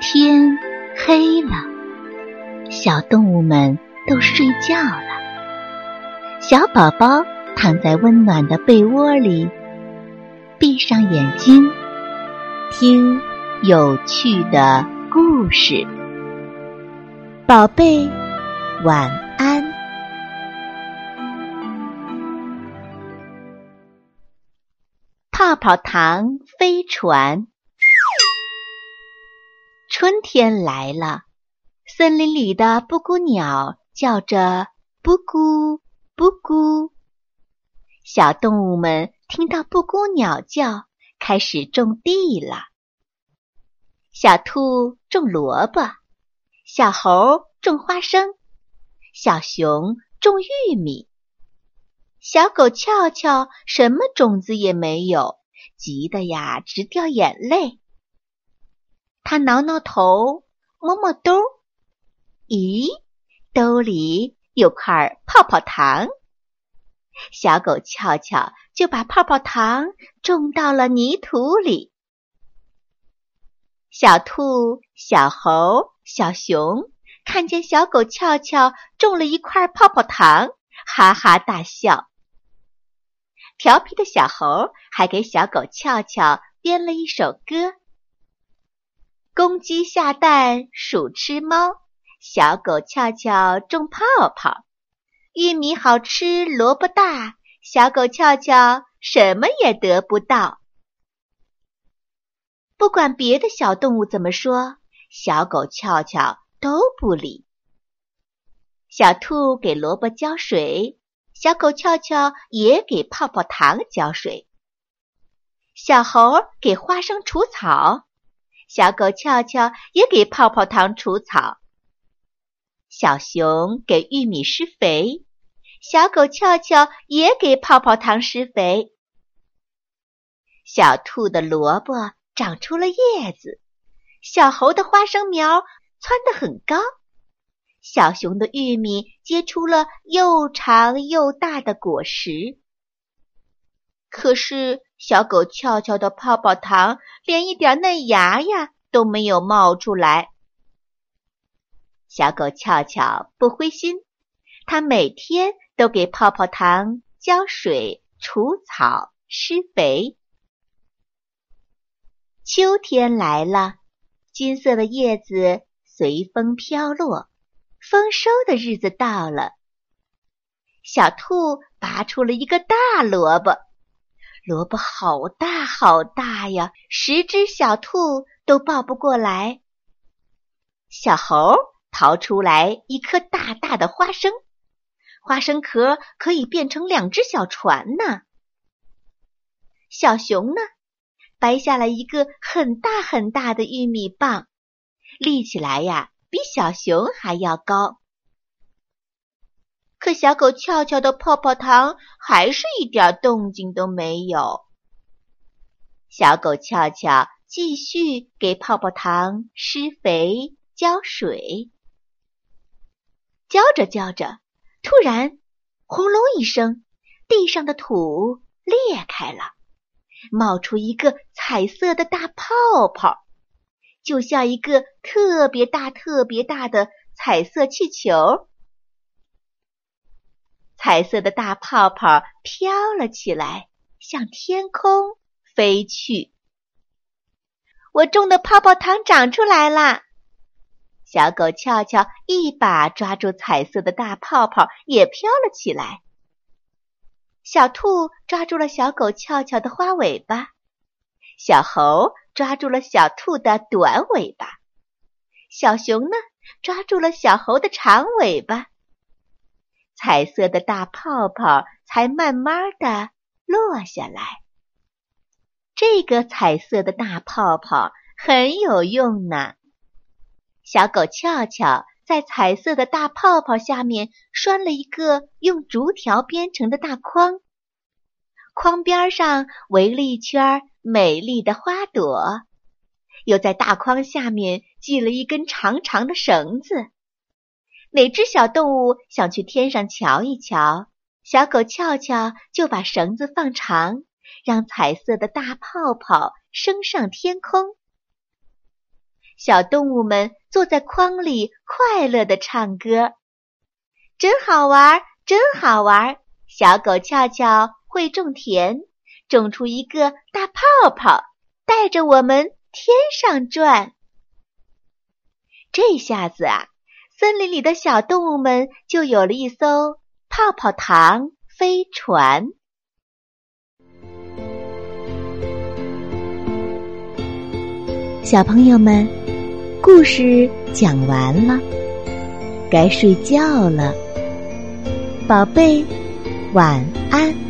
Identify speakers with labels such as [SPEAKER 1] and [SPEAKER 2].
[SPEAKER 1] 天黑了，小动物们都睡觉了。小宝宝躺在温暖的被窝里，闭上眼睛，听有趣的故事。宝贝，晚安。泡泡糖飞船。春天来了，森林里的布谷鸟叫着“布谷布谷”。小动物们听到布谷鸟叫，开始种地了。小兔种萝卜，小猴种花生，小熊种玉米，小狗翘翘什么种子也没有，急得呀直掉眼泪。他挠挠头，摸摸兜，咦，兜里有块泡泡糖。小狗翘翘就把泡泡糖种到了泥土里。小兔、小猴、小熊看见小狗翘翘种了一块泡泡糖，哈哈大笑。调皮的小猴还给小狗翘翘编了一首歌。公鸡下蛋，鼠吃猫。小狗翘翘种泡泡，玉米好吃，萝卜大。小狗翘翘什么也得不到。不管别的小动物怎么说，小狗翘翘都不理。小兔给萝卜浇水，小狗翘翘也给泡泡糖浇水。小猴给花生除草。小狗翘翘也给泡泡糖除草，小熊给玉米施肥，小狗翘翘也给泡泡糖施肥。小兔的萝卜长出了叶子，小猴的花生苗蹿得很高，小熊的玉米结出了又长又大的果实。可是。小狗翘翘的泡泡糖连一点嫩芽呀都没有冒出来。小狗翘翘不灰心，它每天都给泡泡糖浇水、除草、施肥。秋天来了，金色的叶子随风飘落，丰收的日子到了。小兔拔出了一个大萝卜。萝卜好大好大呀，十只小兔都抱不过来。小猴掏出来一颗大大的花生，花生壳可以变成两只小船呢。小熊呢，掰下了一个很大很大的玉米棒，立起来呀，比小熊还要高。可小狗翘翘的泡泡糖还是一点动静都没有。小狗翘翘继续给泡泡糖施肥、浇水，浇着浇着，突然轰隆一声，地上的土裂开了，冒出一个彩色的大泡泡，就像一个特别大、特别大的彩色气球。彩色的大泡泡飘了起来，向天空飞去。我种的泡泡糖长出来啦！小狗翘翘一把抓住彩色的大泡泡，也飘了起来。小兔抓住了小狗翘翘的花尾巴，小猴抓住了小兔的短尾巴，小熊呢，抓住了小猴的长尾巴。彩色的大泡泡才慢慢的落下来。这个彩色的大泡泡很有用呢。小狗翘翘在彩色的大泡泡下面拴了一个用竹条编成的大筐，筐边上围了一圈美丽的花朵，又在大筐下面系了一根长长的绳子。哪只小动物想去天上瞧一瞧？小狗翘翘就把绳子放长，让彩色的大泡泡升上天空。小动物们坐在筐里，快乐的唱歌，真好玩，真好玩。小狗俏俏会种田，种出一个大泡泡，带着我们天上转。这下子啊，森林里的小动物们就有了一艘泡泡糖飞船。小朋友们，故事讲完了，该睡觉了，宝贝，晚安。